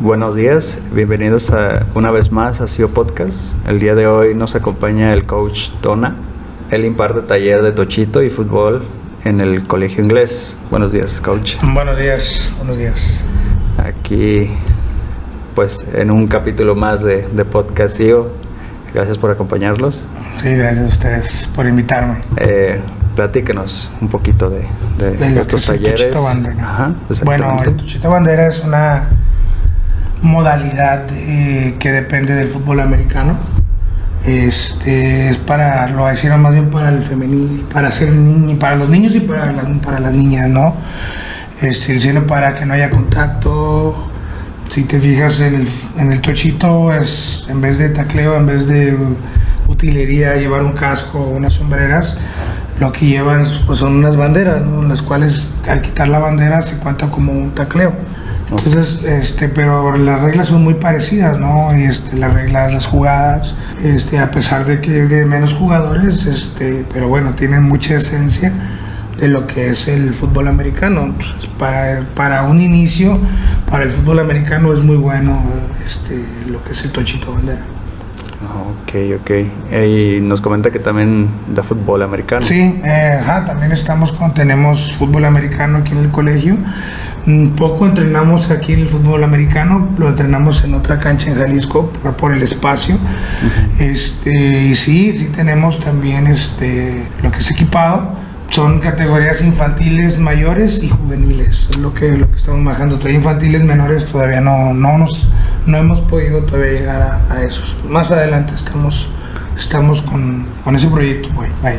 buenos días, bienvenidos a, una vez más a CIO Podcast. El día de hoy nos acompaña el coach Tona. Él imparte taller de tochito y fútbol en el colegio inglés. Buenos días, coach. Buenos días, buenos días. Aquí, pues, en un capítulo más de, de Podcast CIO. Gracias por acompañarlos. Sí, gracias a ustedes por invitarme. Eh, platíquenos un poquito de, de, estos talleres. Ajá, bueno, el Tochito Bandera es una modalidad eh, que depende del fútbol americano. Este es para, lo hicieron más bien para el femenil, para hacer niños, para los niños y para las, para las niñas, ¿no? Este, sirve para que no haya contacto. Si te fijas en el, en el tochito, es en vez de tacleo, en vez de utilería, llevar un casco unas sombreras, lo que llevan pues, son unas banderas, las cuales al quitar la bandera se cuenta como un tacleo. Entonces, este, pero las reglas son muy parecidas, ¿no? Este, las reglas, las jugadas, este, a pesar de que de menos jugadores, este, pero bueno, tienen mucha esencia de lo que es el fútbol americano. Entonces, para, para un inicio, para el fútbol americano es muy bueno este, lo que es el tochito bandera. Ok, ok. Y nos comenta que también da fútbol americano. Sí, eh, ajá, también estamos con, tenemos fútbol americano aquí en el colegio. Un poco entrenamos aquí el fútbol americano, lo entrenamos en otra cancha en Jalisco por, el espacio. este, y sí, sí tenemos también este, lo que es equipado. Son categorías infantiles mayores y juveniles. Es lo que, lo que estamos manejando. Todavía infantiles menores todavía no, no, nos, no hemos podido todavía llegar a, esos. Más adelante estamos, estamos con, con ese proyecto. Bye.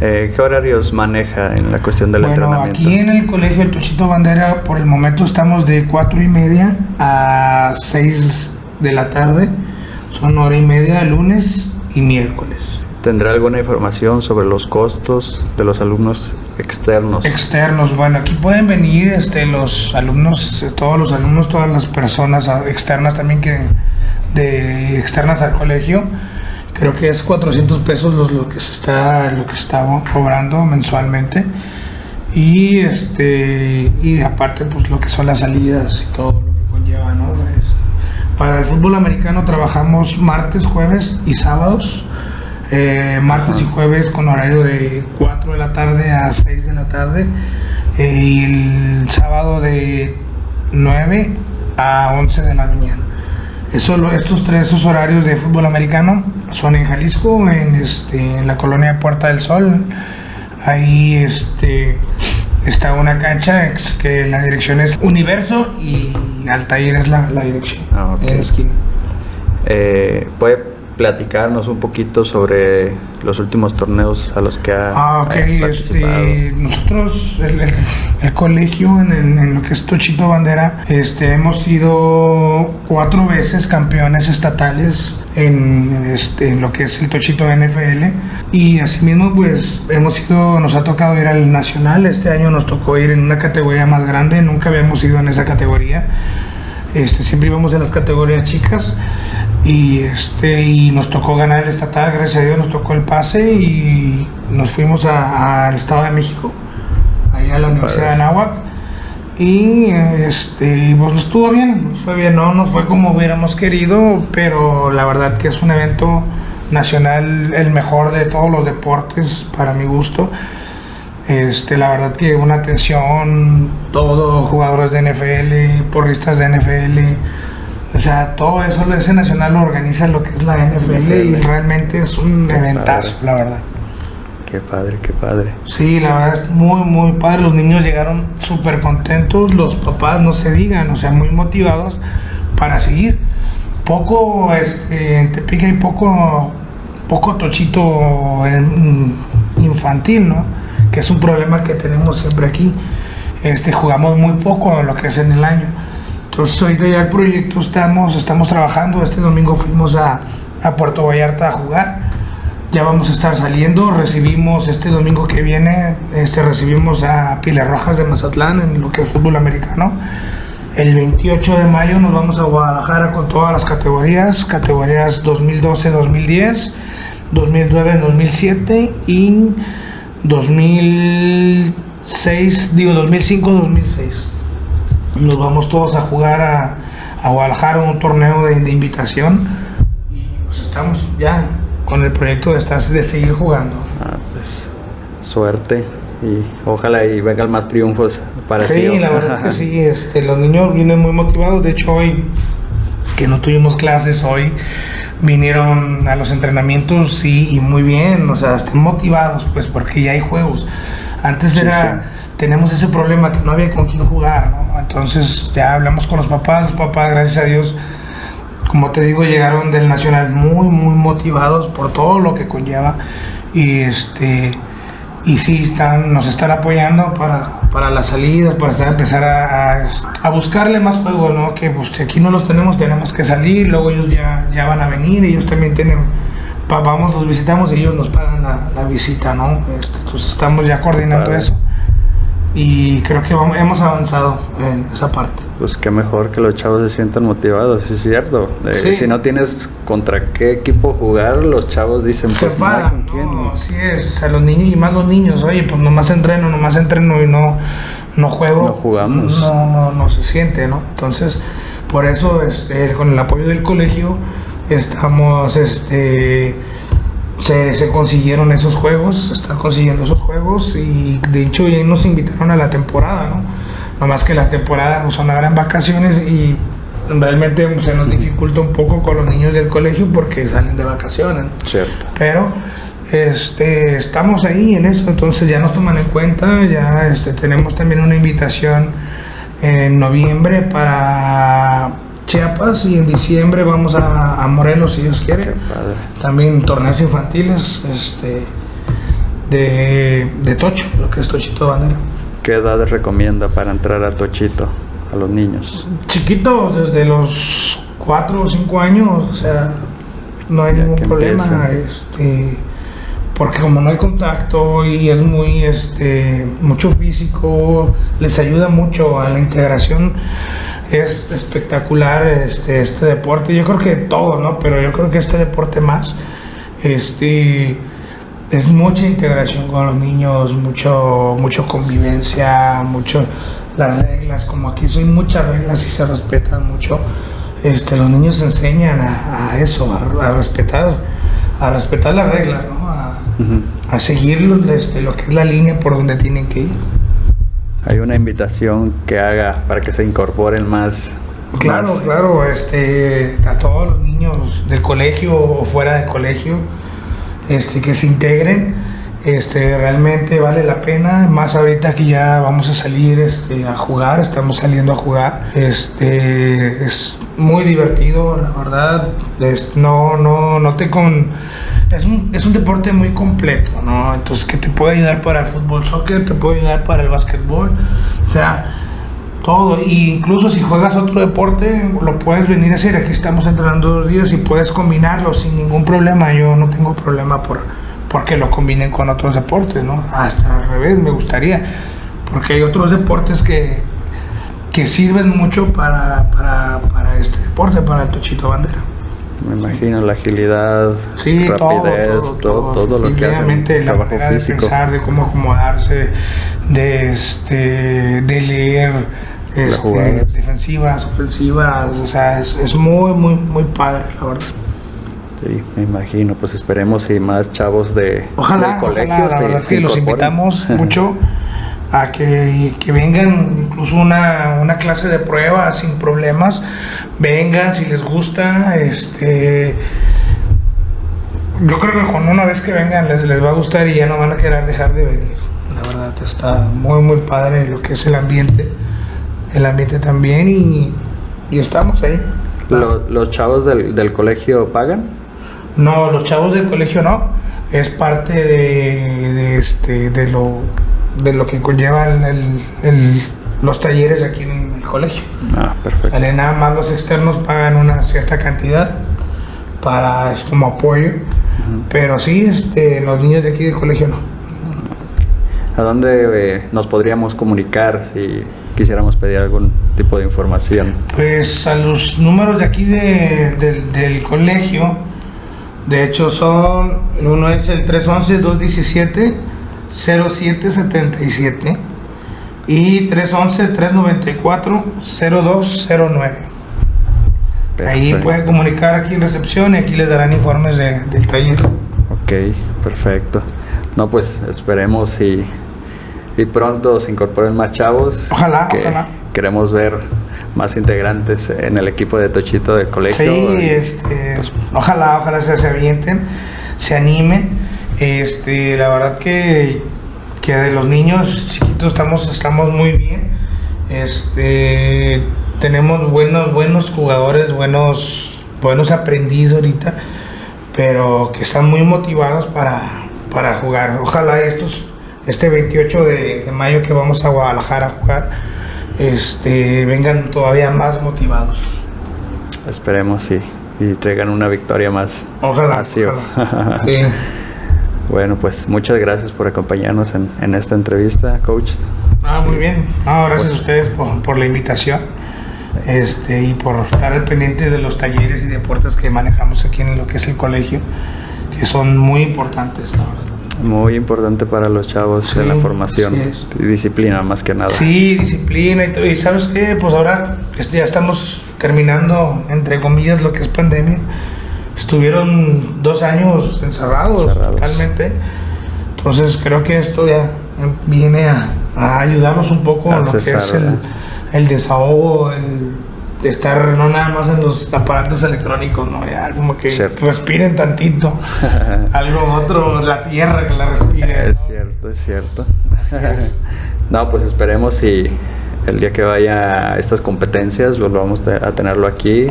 Eh, ¿Qué horarios maneja en la cuestión del bueno, entrenamiento? Aquí en el colegio El Tochito Bandera, por el momento estamos de 4 y media a 6 de la tarde. Son hora y media lunes y miércoles. ¿Tendrá alguna información sobre los costos de los alumnos externos? Externos, bueno, aquí pueden venir este, los alumnos, todos los alumnos, todas las personas externas también que de externas al colegio. Creo que es 400 pesos lo que se está lo que está cobrando mensualmente. Y este y aparte pues lo que son las salidas y todo lo que conlleva no para el fútbol americano trabajamos martes jueves y sábados eh, martes y jueves con horario de 4 de la tarde a 6 de la tarde eh, y el sábado de 9 a 11 de la mañana eso, estos tres esos horarios de fútbol americano son en Jalisco, en, este, en la colonia Puerta del Sol. Ahí este, está una cancha que la dirección es Universo y Altair es la, la dirección ah, en la esquina. Eh, ¿Puede platicarnos un poquito sobre los últimos torneos a los que ha ah, ok. Este, nosotros, el, colegio, en, lo que es Tochito Bandera, este, hemos sido cuatro veces campeones estatales en, este, en lo que es el Tochito NFL y asimismo pues hemos ido, nos ha tocado ir al nacional, este año nos tocó ir en una categoría más grande, nunca habíamos ido en esa categoría, este, siempre íbamos en las categorías chicas y este y nos tocó ganar el estatal, gracias a Dios nos tocó el pase y nos fuimos al Estado de México, ahí a la Universidad de Anáhuac. Y este pues estuvo bien, fue bien, no nos fue como hubiéramos querido, pero la verdad que es un evento nacional el mejor de todos los deportes para mi gusto. Este, la verdad que una atención, todo, jugadores de NFL, porristas de NFL, o sea, todo eso, ese nacional lo organiza lo que es la NFL, y realmente es un eventazo, la verdad. Qué padre, qué padre. Sí, la verdad es muy, muy padre. Los niños llegaron súper contentos, los papás no se digan, o sea, muy motivados para seguir. Poco, este, en Tepica hay poco, poco tochito infantil, ¿no? Que es un problema que tenemos siempre aquí. Este, jugamos muy poco lo que es en el año. Entonces ahorita ya el proyecto estamos, estamos trabajando. Este domingo fuimos a, a Puerto Vallarta a jugar. Ya vamos a estar saliendo. Recibimos este domingo que viene, este, recibimos a Pilar Rojas de Mazatlán en lo que es fútbol americano. El 28 de mayo nos vamos a Guadalajara con todas las categorías, categorías 2012-2010, 2009-2007 y 2006, digo 2005-2006. Nos vamos todos a jugar a, a Guadalajara un torneo de, de invitación. Y pues estamos ya con el proyecto de, estar, de seguir jugando. Ah, pues suerte. Y ojalá y vengan más triunfos para Sí, la verdad que sí, este, los niños vienen muy motivados, de hecho hoy que no tuvimos clases hoy, vinieron a los entrenamientos sí, y muy bien, o sea, están motivados pues porque ya hay juegos. Antes Sí, era, tenemos ese problema que no había con quién jugar, ¿no? Entonces ya hablamos con los papás, los papás gracias a Dios, como te digo, llegaron del Nacional muy, muy motivados por todo lo que conlleva y este... Y sí, están, nos están apoyando para, para las salidas, para estar- empezar a, a- a buscarle más juegos, ¿no? Que pues si aquí no los tenemos, tenemos que salir, luego ellos ya, ya van a venir, ellos también tienen, vamos, los visitamos y ellos nos pagan la, la visita, ¿no? Este, entonces estamos ya coordinando eso y creo que vamos- hemos avanzado en esa parte. Pues qué mejor que los chavos se sientan motivados, es cierto. Eh, Sí. Si no tienes contra qué equipo jugar, los chavos dicen, Se pues con quién. no, así es, o sea, los niños y más los niños, oye, pues nomás entreno, nomás entreno y no, no juego. No jugamos. No, no, no se siente, ¿no? Entonces, por eso, este, con el apoyo del colegio, estamos, este, se, se consiguieron esos juegos, se están consiguiendo esos juegos y de hecho ya nos invitaron a la temporada, ¿no? Nomás que la temporada pues, son ahora en vacaciones y realmente se nos dificulta un poco con los niños del colegio porque salen de vacaciones. ¿no? Cierto. Pero este, estamos ahí en eso, entonces ya nos toman en cuenta, ya este, tenemos también una invitación en noviembre para Chiapas y en diciembre vamos a, a Morelos si Dios quiere. También torneos infantiles este, de, de Tocho, lo que es Tochito Bandera. ¿Qué edad recomienda para entrar a Tochito a los niños? Chiquitos, desde los 4 o 5 años, o sea, no hay Ya ningún problema. Este, porque como no hay contacto y es muy, este, mucho físico, les ayuda mucho a la integración. Es espectacular este, este deporte. Yo creo que todo, ¿no? Pero yo creo que este deporte más, este, es mucha integración con los niños, mucho, mucho convivencia, mucho las reglas, como aquí son muchas reglas y se respetan mucho. Este, los niños enseñan a, a eso, a, a respetar, a respetar las reglas, ¿no? A, Ujú. a seguir este, lo que es la línea por donde tienen que ir. Hay una invitación que haga para que se incorporen más. Claro, más- claro, este, a todos los niños del colegio o fuera del colegio, este, que se integren, este, realmente vale la pena, más ahorita que ya vamos a salir, este, a jugar, estamos saliendo a jugar, este, es muy divertido, la verdad, es- no, no, no te con, es un, es un deporte muy completo, ¿no? Entonces, que te puede ayudar para el fútbol, soccer, te puede ayudar para el básquetbol, o sea, todo, y incluso si juegas otro deporte, lo puedes venir a hacer. Aquí estamos entrenando dos días y puedes combinarlo sin ningún problema. Yo no tengo problema por porque lo combinen con otros deportes, ¿no? Hasta al revés, me gustaría. Porque hay otros deportes que, que sirven mucho para, para, para este deporte, para el tochito bandera. Me imagino la agilidad, Sí, rapidez, todo, todo, lo que hace el la trabajo manera de físico. pensar, de cómo acomodarse, de, este, de leer este, defensivas, ofensivas, o sea, es, es muy, muy, muy padre, la verdad. Sí, me imagino. Pues esperemos y más chavos de, Ojalá, del colegio ojalá, la verdad se que los invitamos mucho a que, que vengan, incluso una, una clase de prueba sin problemas, vengan si les gusta, este yo creo que con una vez que vengan les, les va a gustar y ya no van a querer dejar de venir. La verdad está muy muy padre lo que es el ambiente, el ambiente también y, y estamos ahí. Lo- ¿Los chavos del, del colegio pagan? No, los chavos del colegio no. Es parte de, de este, de lo, de lo que conllevan el- el- los talleres aquí en el colegio. Ah, perfecto. Sale nada más los externos pagan una cierta cantidad para es como apoyo, pero sí, este, los niños de aquí del colegio no. ¿A dónde eh, nos podríamos comunicar si quisiéramos pedir algún tipo de información? Pues a los números de aquí de- del- del colegio, de hecho son, uno es el 311-217-0777 y 311-394-0209. Ahí pueden comunicar aquí en recepción y aquí les darán informes de, del taller. Ok, perfecto. No, pues esperemos y, y pronto se incorporen más chavos. Ojalá, ojalá. Queremos ver más integrantes en el equipo de Tochito del colegio. Sí, este, pues, ojalá, ojalá se, se avienten, se animen. Este, la verdad que que de los niños chiquitos estamos, estamos muy bien. Este, tenemos buenos, buenos jugadores, buenos, buenos aprendices ahorita, pero que están muy motivados para, para jugar. Ojalá estos, este 28 de, mayo que vamos a Guadalajara a jugar, este, vengan todavía más motivados. Esperemos, sí, y traigan una victoria más. Ojalá. sí. Bueno, pues muchas gracias por acompañarnos en, esta entrevista, coach. Ah, muy bien. gracias pues a ustedes por, la invitación este, y por estar al pendiente de los talleres y deportes que manejamos aquí en lo que es el colegio, que son muy importantes, la verdad. Muy importante para los chavos en la formación y disciplina más que nada. Sí, disciplina y todo. Y sabes qué, pues ahora ya estamos terminando, entre comillas, lo que es pandemia estuvieron dos años encerrados, totalmente. Entonces creo que esto ya viene a, ayudarnos un poco en lo que es el, desahogo, el estar no nada más en los aparatos electrónicos, ¿no? Ya como que respiren tantito. Algo otro, la tierra que la respire. Es cierto, es cierto. no, pues esperemos y el día que vaya a estas competencias volvamos a tenerlo aquí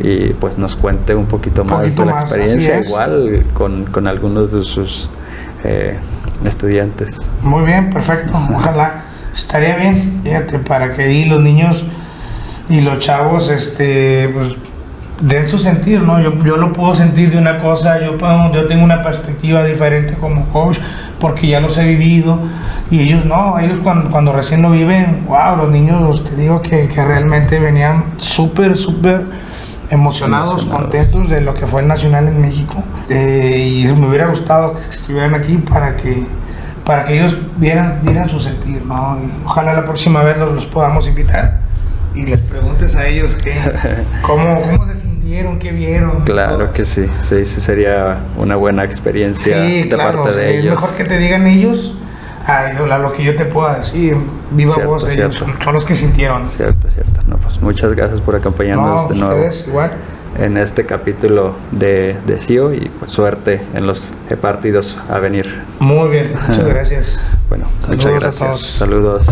y pues nos cuente un poquito más de la experiencia, igual con, con, algunos de sus eh, estudiantes. Muy bien, perfecto. Ojalá estaría bien, fíjate, para que ahí los niños y los chavos, este, pues den su sentir, ¿no? Yo, yo lo puedo sentir de una cosa, yo, puedo, yo tengo una perspectiva diferente como coach porque ya los he vivido. Y ellos no, ellos cuando, cuando recién lo viven, wow, los niños, te digo que, que realmente venían súper, súper emocionados, contentos de lo que fue el Nacional en México. Eh, y me hubiera gustado que estuvieran aquí para que para que ellos vieran, dieran su sentir, ¿no? ojalá la próxima vez los, los podamos invitar y les preguntes a ellos qué, cómo, cómo se sintieron, qué vieron. Claro que sí, sí, sí sería una buena experiencia de parte de ellos. Es mejor que te digan ellos a lo que yo te pueda decir. Viva voz, ellos son, los que sintieron. Cierto, cierto. No, pues muchas gracias por acompañarnos de nuevo. igual. En este capítulo de, de CIO y pues suerte en los partidos a venir. Muy bien, muchas gracias. bueno, muchas gracias. Saludos.